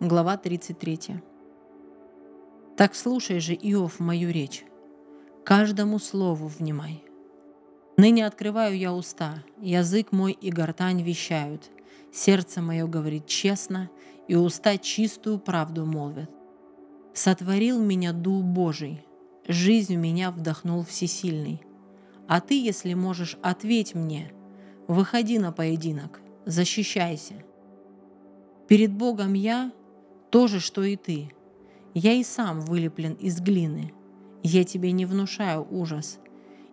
Глава 33. Так слушай же, Иов, мою речь. Каждому слову внимай. Ныне открываю я уста, язык мой и гортань вещают. Сердце мое говорит честно, и уста чистую правду молвят. Сотворил меня Дух Божий, жизнь в меня вдохнул Всесильный. А ты, если можешь, ответь мне, выходи на поединок, защищайся. Перед Богом я то же, что и ты. Я и сам вылеплен из глины. Я тебе не внушаю ужас,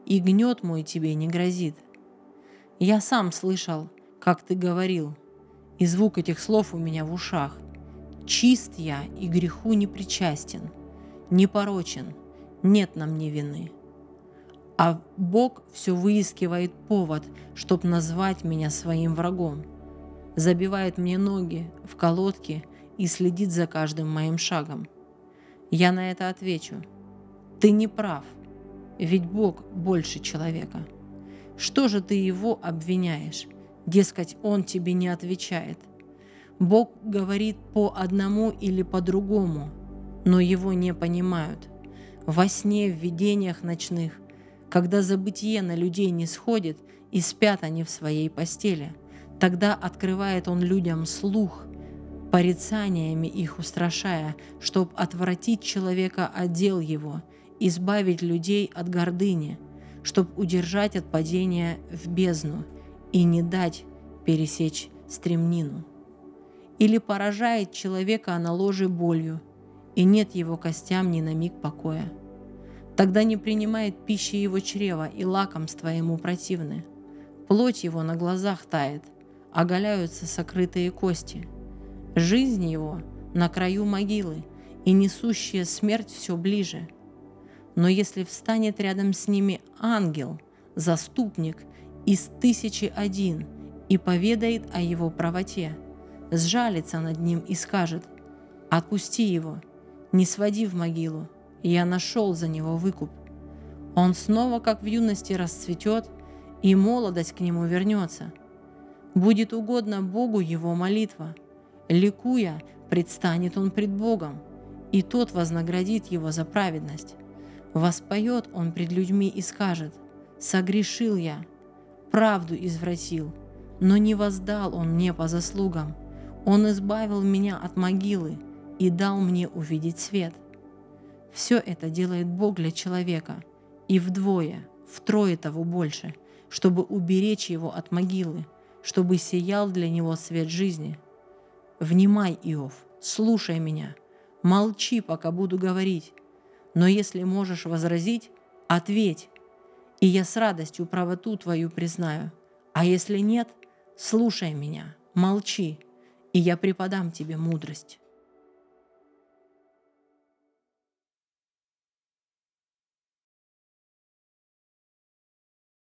и гнет мой тебе не грозит. Я сам слышал, как ты говорил, и звук этих слов у меня в ушах. Чист я и греху не причастен, не порочен, нет на мне вины. А Бог все выискивает повод, чтоб назвать меня своим врагом. Забивает мне ноги в колодки и следит за каждым моим шагом. Я на это отвечу. Ты не прав, ведь Бог больше человека. Что же ты его обвиняешь? Дескать, он тебе не отвечает. Бог говорит по одному или по другому, но его не понимают. Во сне, в видениях ночных, когда забытие на людей не сходит и спят они в своей постели, тогда открывает он людям слух – порицаниями их устрашая, чтоб отвратить человека от дел его, избавить людей от гордыни, чтоб удержать от падения в бездну и не дать пересечь стремнину. Или поражает человека на ложе болью, и нет его костям ни на миг покоя. Тогда не принимает пищи его чрева, и лакомства ему противны. Плоть его на глазах тает, оголяются сокрытые кости – Жизнь его на краю могилы, и несущая смерть все ближе. Но если встанет рядом с ними ангел, заступник из тысячи один, и поведает о его правоте, сжалится над ним и скажет, «Отпусти его, не своди в могилу, я нашел за него выкуп». Он снова, как в юности, расцветет, и молодость к нему вернется. Будет угодно Богу его молитва – Ликуя, предстанет он пред Богом, и тот вознаградит его за праведность. Воспоет он пред людьми и скажет, «Согрешил я, правду извратил, но не воздал он мне по заслугам. Он избавил меня от могилы и дал мне увидеть свет». Все это делает Бог для человека, и вдвое, втрое того больше, чтобы уберечь его от могилы, чтобы сиял для него свет жизни – Внимай, Иов, слушай меня, молчи, пока буду говорить. Но если можешь возразить, ответь, и я с радостью правоту твою признаю. А если нет, слушай меня, молчи, и я преподам тебе мудрость.